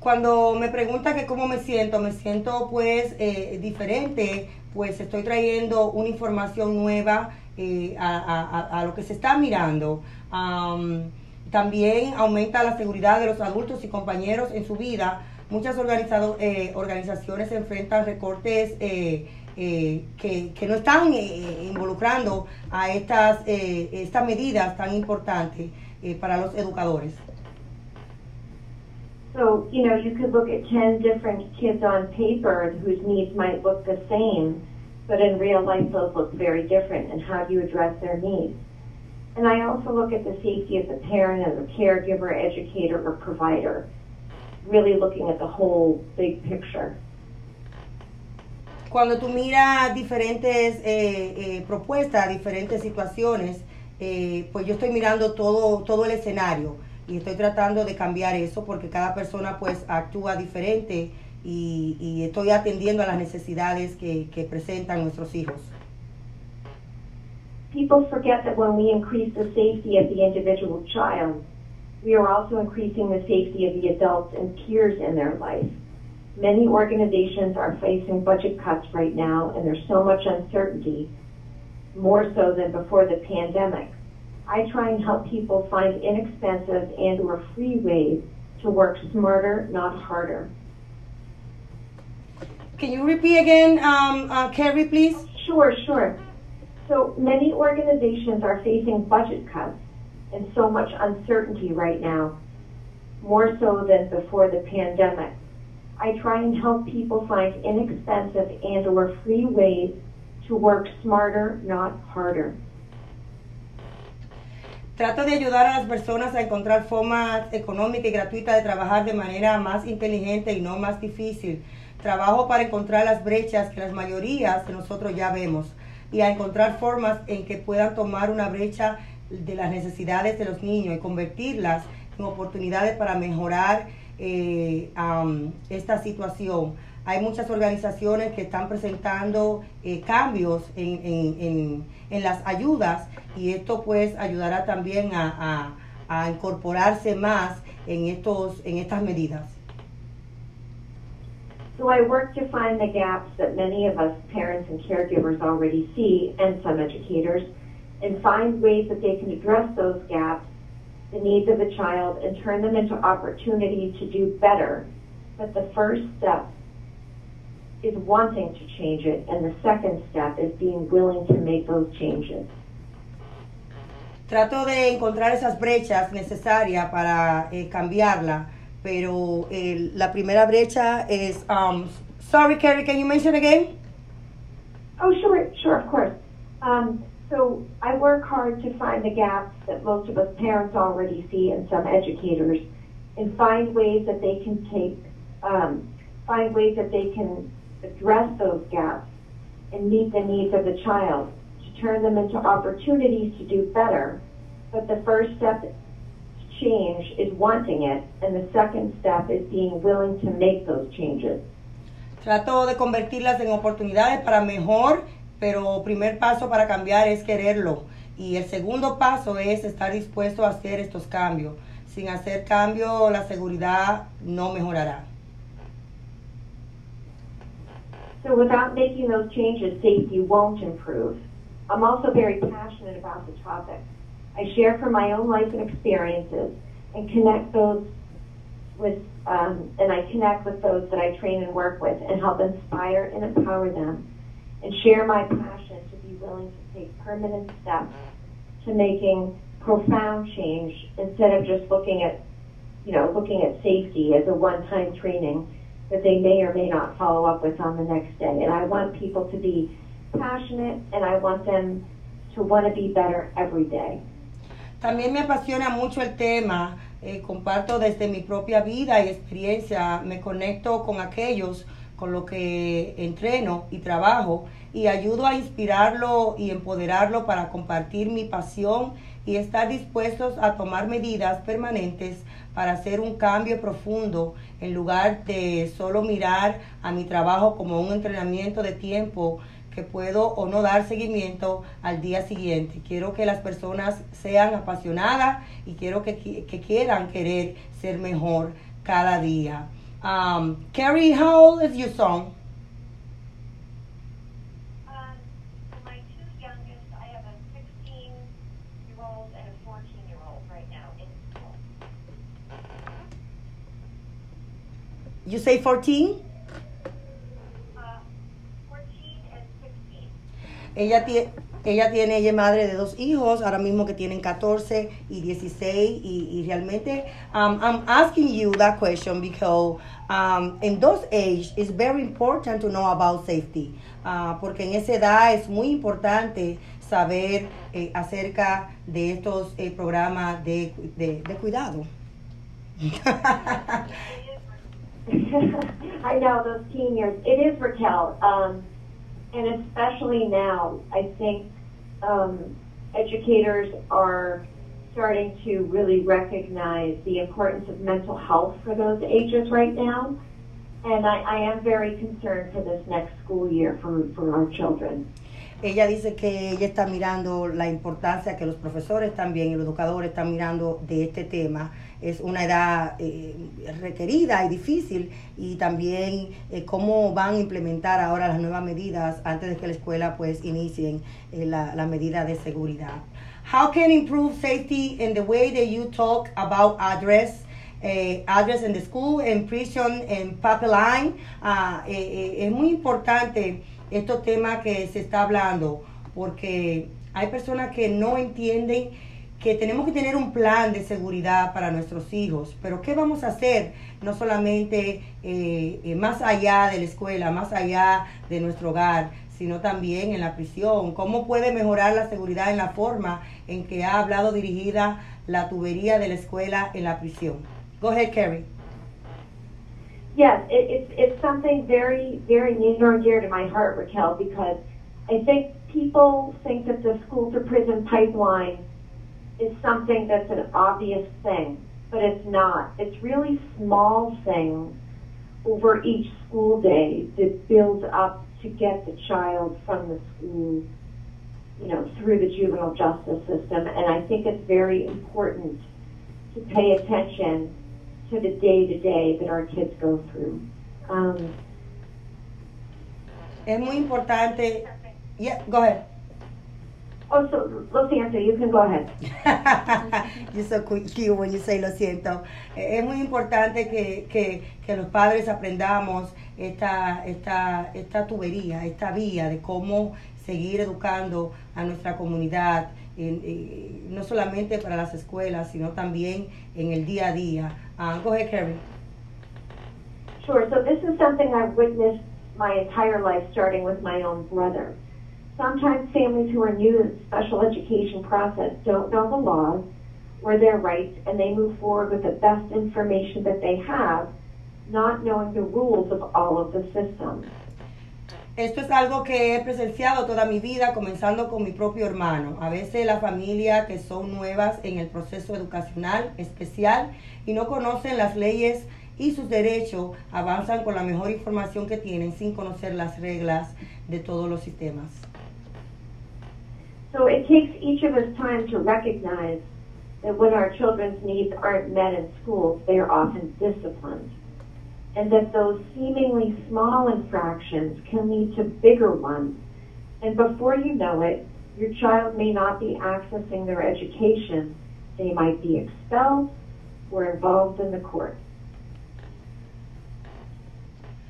S2: Cuando me pregunta que cómo me siento, me siento pues eh, diferente, pues estoy trayendo una información nueva eh, a, a, a, lo que se está mirando. Um, también aumenta la seguridad de los adultos y compañeros en su vida. Muchas organizado, eh, organizaciones enfrentan recortes eh, eh, que, que, no están eh, involucrando a estas, eh, estas medidas tan importantes para los educadores.
S10: So, you know, you could look at 10 different kids on paper whose needs might look the same, but in real life those look very different, and how do you address their needs? And I also look at the safety of the parent and the caregiver, educator, or provider, really looking at the whole big picture.
S2: Cuando tú miras diferentes eh, eh, propuestas, diferentes situaciones, eh, pues yo estoy mirando todo, todo el escenario y estoy tratando de cambiar eso porque cada persona pues actúa diferente y, y estoy atendiendo a las necesidades que, que presentan nuestros hijos.
S10: People forget that when we increase the safety of the individual child, we are also increasing the safety of the adults and peers in their life. Many organizations are facing budget cuts right now, and there's so much uncertainty, more so than before the pandemic. I try and help people find inexpensive and or free ways to work smarter, not harder.
S2: Can you repeat again, um, uh, Carrie, please?
S10: Sure, sure. So many organizations are facing budget cuts and so much uncertainty right now, more so than before the pandemic. I try and help people find inexpensive and or free ways to work smarter, not harder.
S2: Trato de ayudar a las personas a encontrar formas económicas y gratuitas de trabajar de manera más inteligente y no más difícil. Trabajo para encontrar las brechas que las mayorías de nosotros ya vemos y a encontrar formas en que puedan tomar una brecha de las necesidades de los niños y convertirlas en oportunidades para mejorar eh, esta situación. Hay muchas organizaciones que están presentando eh, cambios en, en, en, en, las ayudas y esto pues ayudará también a, a, a incorporarse más en, estos, en estas medidas.
S10: So I work to find the gaps that many of us parents and caregivers already see and some educators and find ways that they can address those gaps the needs of the child and turn them into opportunities to do better. But the first step is wanting to change it, and the second step is being willing to make those changes.
S2: Trato de encontrar esas brechas necesarias para eh, cambiarla, pero eh, la primera brecha es. Um, sorry, Carrie, can you mention again?
S10: Oh, sure, sure, of course. Um, so I work hard to find the gaps that most of us parents already see and some educators and find ways that they can take, um, find ways that they can address those gaps and meet the needs of the child to turn them into opportunities to do better. But the first step change is wanting it, and the second step is being willing to make those changes.
S2: Trato de convertirlas en oportunidades para mejor pero primer paso para cambiar es quererlo y el segundo paso es estar dispuesto a hacer estos cambios. Sin hacer cambio, la seguridad no mejorará.
S10: So without making those changes, safety won't improve. I'm also very passionate about the topic. I share from my own life and experiences and connect those with, um, and I connect with those that I train and work with and help inspire and empower them and share my passion to be willing to take permanent steps to making profound change instead of just looking at, you know, looking at safety as a one-time training that they may or may not follow up with on the next day. And I want people to be passionate and I want them to want to be better every day.
S2: También me apasiona mucho el tema, eh, comparto desde mi propia vida y experiencia, me conecto con aquellos con lo que entreno y trabajo y ayudo a inspirarlo y empoderarlo para compartir mi pasión y estar dispuestos a tomar medidas permanentes para hacer un cambio profundo en lugar de solo mirar a mi trabajo como un entrenamiento de tiempo que puedo o no dar seguimiento al día siguiente. Quiero que las personas sean apasionadas y quiero que, que quieran querer ser mejor cada día. Um, Carrie, how old is your son? You say 14? Ella, tiene, ella tiene, ella es madre de dos hijos, ahora mismo que tienen 14 y 16, y, y realmente um, I'm asking you that question because um, in those age it's very important to know about safety, uh, porque en esa edad es muy importante saber eh, acerca de estos eh, programas de, de, de cuidado. (laughs)
S10: I know those years. It is Raquel. Um, and especially now, I think um, educators are starting to really recognize the importance of mental health for those ages right now. And I, I am very concerned for this next school year for, for our children.
S2: Ella dice que ella está mirando la importancia que los profesores también y los educadores están mirando de este tema. Es una edad eh, requerida y difícil y también eh, cómo van a implementar ahora las nuevas medidas antes de que la escuela pues inicien eh, la, la medida de seguridad. How can improve safety in the way that you talk about address? Uh, address in the school, in prison, in pipeline. Uh, es muy importante estos temas que se está hablando, porque hay personas que no entienden que tenemos que tener un plan de seguridad para nuestros hijos, pero ¿qué vamos a hacer? No solamente eh, eh, más allá de la escuela, más allá de nuestro hogar, sino también en la prisión. ¿Cómo puede mejorar la seguridad en la forma en que ha hablado dirigida la tubería de la escuela en la prisión? Go ahead, Carrie.
S10: Yes, it, it's it's something very very near and dear to my heart, Raquel, because I think people think that the school to prison pipeline is something that's an obvious thing, but it's not. It's really small things over each school day that build up to get the child from the school, you know, through the juvenile justice system. And I think it's very important to pay attention to the day to day that our kids go through. Um,
S2: es muy importante. Yeah, go ahead.
S10: Oh, so, lo siento, you can go ahead. (laughs)
S2: You're so cute when you say lo siento. Es muy importante que, que, que los padres aprendamos esta, esta, esta tubería, esta vía de cómo seguir educando a nuestra comunidad, en, en, no solamente para las escuelas, sino también en el día a día. Uh, go ahead, Carrie.
S10: Sure. So this is something I've witnessed my entire life, starting with my own brother. Sometimes families who are new to the special education process don't know the laws or their rights, and they move forward with the best information that they have, not knowing the rules of all of the systems.
S2: Esto es algo que he presenciado toda mi vida, comenzando con mi propio hermano. A veces la familia que son nuevas en el proceso educacional especial y no conocen las leyes y sus derechos, avanzan con la mejor información que tienen sin conocer las reglas de todos los sistemas.
S10: So it takes each of us time to recognize that when our children's needs aren't met in schools, they are often disciplined. and that those seemingly small infractions can lead to bigger ones. And before you know it, your child may not be accessing their education. They might be expelled or involved in the court.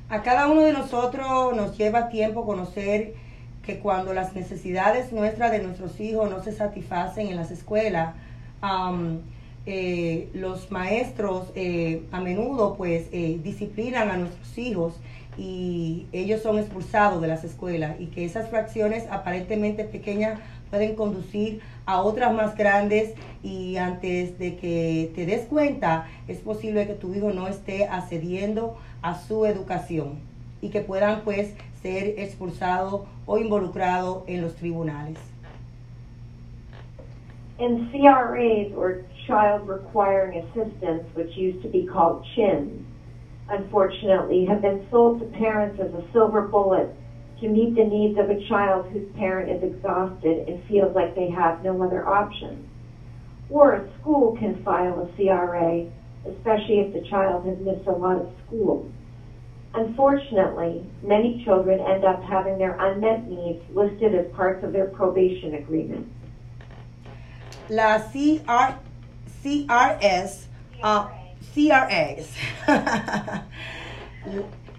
S2: A cada uno de nosotros nos lleva tiempo conocer que cuando las necesidades nuestras de nuestros hijos no se satisfacen en las escuelas, eh, los maestros eh, a menudo pues eh, disciplinan a nuestros hijos y ellos son expulsados de las escuelas y que esas fracciones aparentemente pequeñas pueden conducir a otras más grandes y antes de que te des cuenta es posible que tu hijo no esté accediendo a su educación y que puedan pues ser expulsados o involucrados en los tribunales.
S10: In CRAs or child requiring assistance, which used to be called CHINs, unfortunately, have been sold to parents as a silver bullet to meet the needs of a child whose parent is exhausted and feels like they have no other option. Or a school can file a CRA, especially if the child has missed a lot of school. Unfortunately, many children end up having their unmet needs listed as parts of their probation agreement.
S2: La CR, CRS, uh, CRAs, (laughs)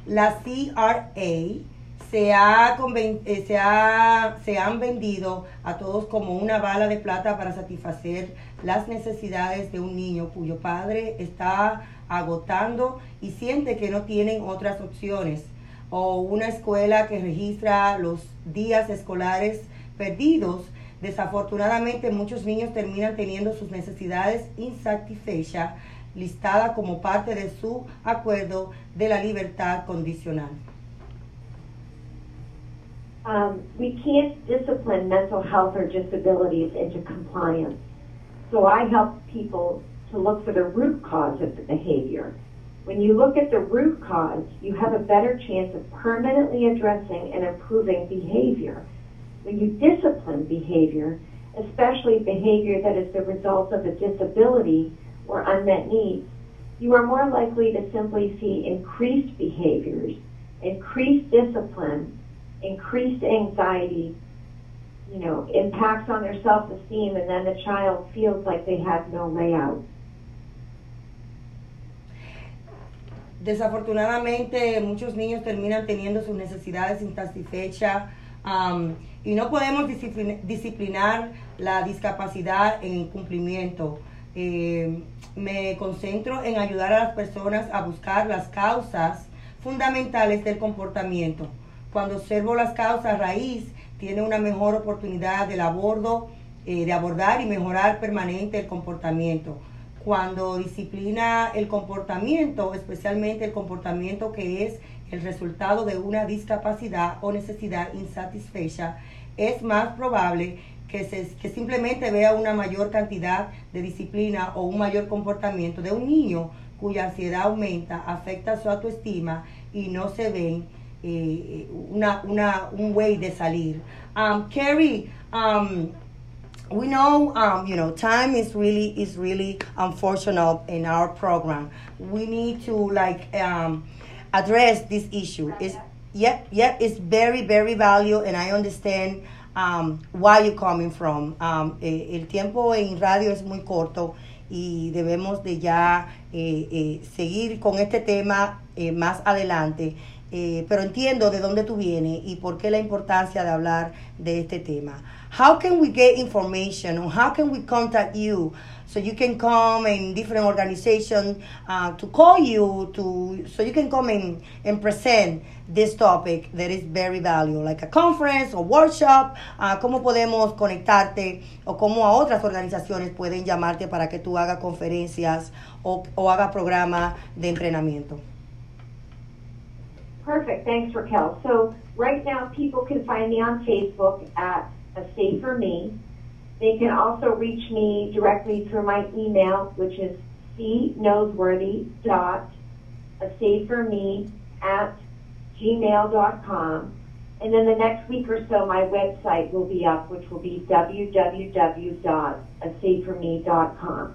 S2: la CRA se, ha, eh, se, ha, se han vendido a todos como una bala de plata para satisfacer las necesidades de un niño cuyo padre está agotando y siente que no tienen otras opciones o una escuela que registra los días escolares perdidos. Desafortunadamente muchos niños terminan teniendo sus necesidades insatisfechas listadas como parte de su acuerdo de la libertad condicional.
S10: Um, we can't discipline mental health or disabilities into compliance. So I help people to look for the root cause of the behavior. When you look at the root cause, you have a better chance of permanently addressing and improving behavior. When you discipline behavior, especially behavior that is the result of a disability or unmet needs, you are more likely to simply see increased behaviors, increased discipline, increased anxiety, you know, impacts on their self-esteem, and then the child feels like they have no way out.
S2: Desafortunadamente, muchos niños terminan teniendo sus necesidades insatisfechas um, y no podemos disciplinar la discapacidad en cumplimiento. Eh, me concentro en ayudar a las personas a buscar las causas fundamentales del comportamiento cuando observo las causas raíz, tiene una mejor oportunidad de, abordo, eh, de abordar y mejorar permanente el comportamiento. Cuando disciplina el comportamiento, especialmente el comportamiento que es el resultado de una discapacidad o necesidad insatisfecha, es más probable que, se, que simplemente vea una mayor cantidad de disciplina o un mayor comportamiento de un niño cuya ansiedad aumenta, afecta su autoestima y no se ven eh, una, una, un way de salir. Um, Carrie, um, we know, um, you know, time is really is really unfortunate in our program. We need to like um, address this issue. It's yep, yep. It's very very valuable, and I understand um, why you're coming from. Um, el tiempo en radio es muy corto y debemos de ya eh, eh, seguir con este tema eh, más adelante. Eh, pero entiendo de dónde tú vienes y por qué la importancia de hablar de este tema. How can we get information or how can we contact you so you can come in different organizations uh, to call you to so you can come in and present this topic that is very valuable, like a conference or workshop, uh, cómo podemos conectarte o cómo a otras organizaciones pueden llamarte para que tú hagas conferencias o, o hagas programas de entrenamiento.
S10: Perfect. Thanks, Raquel. So right now, people can find me on Facebook at A Safer Me. They can also reach me directly through my email, which is cnoseworthy dot me at gmail.com. And then the next week or so, my website will be up, which will be www.asaferme.com.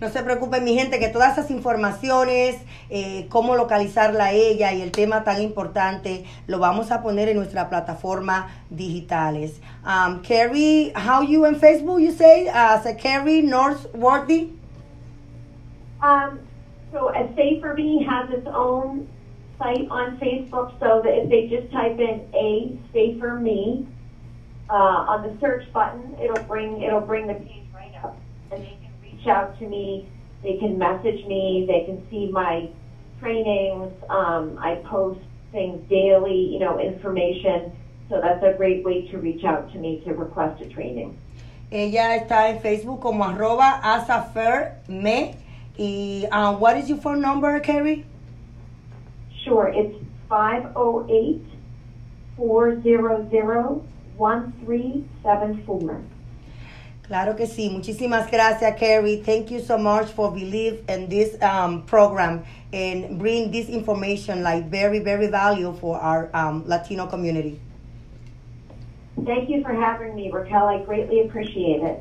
S2: No se preocupen, mi gente, que todas esas informaciones, eh, cómo localizarla a ella y el tema tan importante, lo vamos a poner en nuestra plataforma digitales. Um, Carrie, how you in Facebook, you say? As a Carrie Northworthy?
S10: Um, so a Safer Me has its own site on Facebook, so that if they just type in a Safer Me uh, on the search button, it'll bring it'll bring the page reach out to me. They can message me. They can see my trainings. Um, I post things daily, you know, information. So that's a great way to reach out to me to request a training.
S2: Ella está en Facebook como arroba asaferme. Y um, what is your phone number, Carrie?
S10: Sure, it's 508 400 1374.
S2: Claro que sí. Muchísimas gracias, Carrie. Thank you so much for believe in this um, program and bring this information like very, very valuable for our um, Latino community.
S10: Thank you for having me, Raquel. I greatly appreciate it.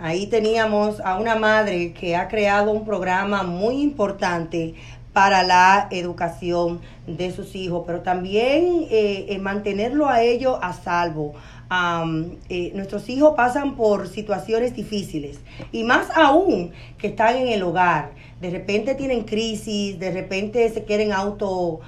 S2: Ahí teníamos a una madre que ha creado un programa muy importante para la educación de sus hijos, pero también eh, mantenerlo a ellos a salvo eh, nuestros hijos pasan por situaciones difíciles y más aún que están en el hogar. De repente tienen crisis, de repente se quieren auto...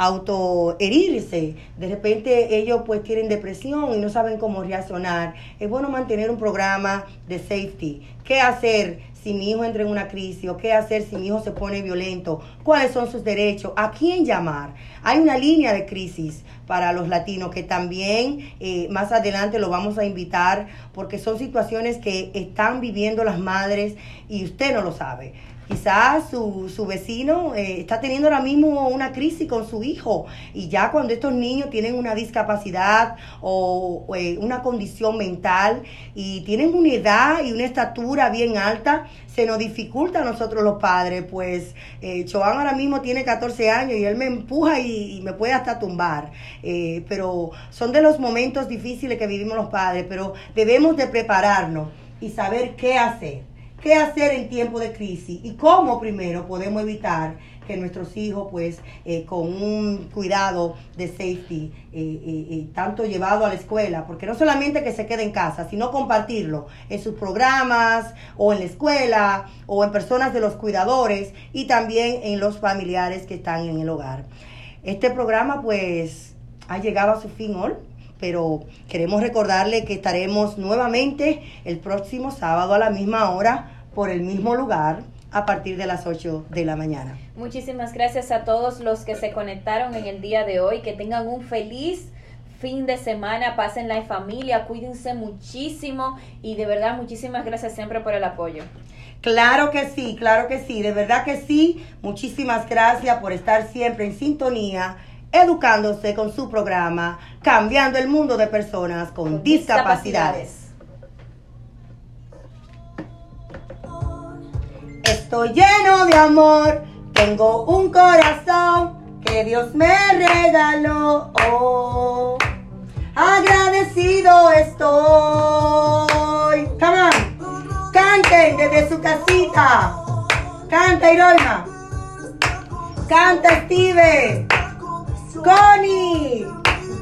S2: auto herirse, de repente ellos pues tienen depresión y no saben cómo reaccionar. Es bueno mantener un programa de safety. ¿Qué hacer si mi hijo entra en una crisis o qué hacer si mi hijo se pone violento? ¿Cuáles son sus derechos? ¿A quién llamar? Hay una línea de crisis para los latinos, que también eh, más adelante lo vamos a invitar, porque son situaciones que están viviendo las madres y usted no lo sabe. Quizás su, su vecino eh, está teniendo ahora mismo una crisis con su hijo y ya cuando estos niños tienen una discapacidad o, eh, una condición mental y tienen una edad y una estatura bien alta, se nos dificulta a nosotros los padres. Pues eh, ahora mismo tiene 14 años y él me empuja y, me puede hasta tumbar. Eh, pero son de los momentos difíciles que vivimos los padres, pero debemos de prepararnos y saber qué hacer qué hacer en tiempo de crisis y cómo primero podemos evitar que nuestros hijos, pues, eh, con un cuidado de safety, eh, eh, tanto llevado a la escuela, porque no solamente que se quede en casa, sino compartirlo en sus programas o en la escuela o en personas de los cuidadores y también en los familiares que están en el hogar. Este programa, pues, ha llegado a su fin hoy pero queremos recordarle que estaremos nuevamente el próximo sábado a la misma hora por el mismo lugar a partir de las 8 de la mañana.
S1: Muchísimas gracias a todos los que se conectaron en el día de hoy, que tengan un feliz fin de semana, pásenla en familia, cuídense muchísimo y de verdad muchísimas gracias siempre por el apoyo.
S2: Claro que sí, claro que sí, de verdad que sí. Muchísimas gracias por estar siempre en sintonía educándose con su programa Cambiando el Mundo de Personas con, discapacidades. Estoy lleno de amor, tengo un corazón que Dios me regaló. Oh, agradecido estoy. Come on. Canten desde su casita. Canta Irolma. Canta Steve. Connie,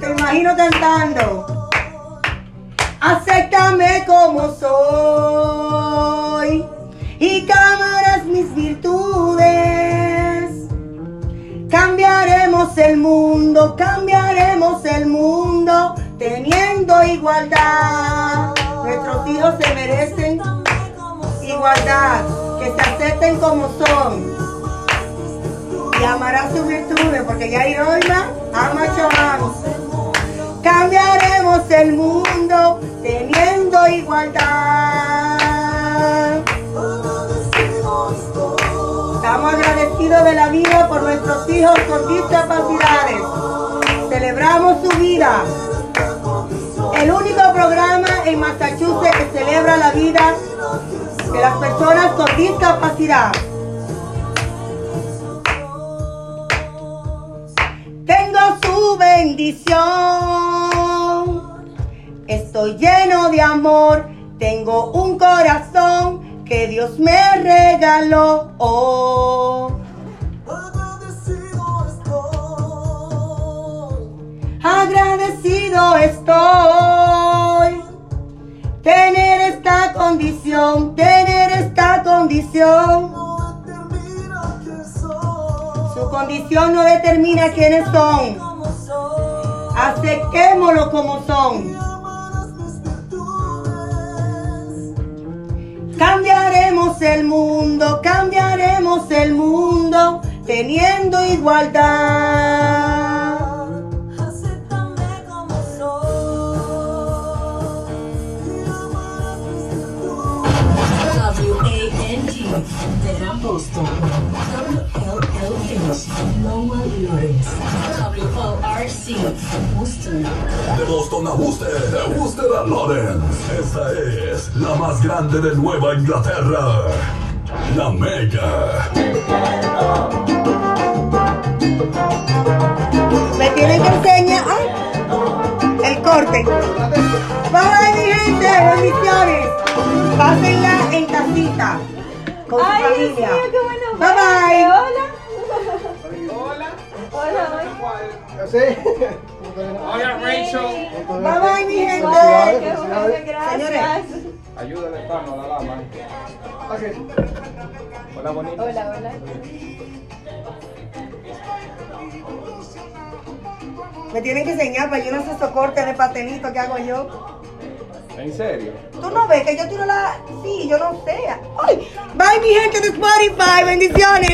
S2: te imagino cantando. Acéptame como soy y cámaras mis virtudes. Cambiaremos el mundo, cambiaremos el mundo teniendo igualdad. Nuestros hijos se merecen igualdad, que se acepten como son y amará sus virtudes, porque ya Irolma ama a Cambiaremos el mundo teniendo igualdad. Estamos agradecidos de la vida por nuestros hijos con discapacidades. Celebramos su vida. El único programa en Massachusetts que celebra la vida de las personas con discapacidad. Su bendición. Estoy lleno de amor, tengo un corazón que Dios me regaló. Oh. Agradecido estoy. Tener esta condición, tener esta condición condición no determina quiénes son. Aceptémoslo como son. Cambiaremos el mundo, cambiaremos el mundo teniendo igualdad.
S6: W-A-N-G, de Boston.
S5: Power Lorenza.
S6: WORC, Worcester.
S11: De Boston a Worcester, de Worcester a Lawrence. Esta es la más grande de Nueva Inglaterra. La Mega.
S2: Me tienen que enseñar el corte. Vamos a mi gente, bendiciones. Pásenla en casita con su
S1: Ay, Dios
S2: familia.
S1: mío, qué bueno
S2: Bye bye.
S1: Hola. Hola.
S12: Sí. Hola, Rachel.
S2: Bye bye, mi gente.
S1: Igual, qué bueno, gracias.
S2: Señores.
S12: Ayúdale, Pano, a la dama. Hola, bonita.
S1: Hola, hola.
S2: Me tienen que enseñar para yo no sé esos cortes de patelito que hago yo.
S12: ¿En serio?
S2: Tú no ves que yo tiro la. Sí, yo no sé. Ay, bye, mi gente de Spotify. Bendiciones.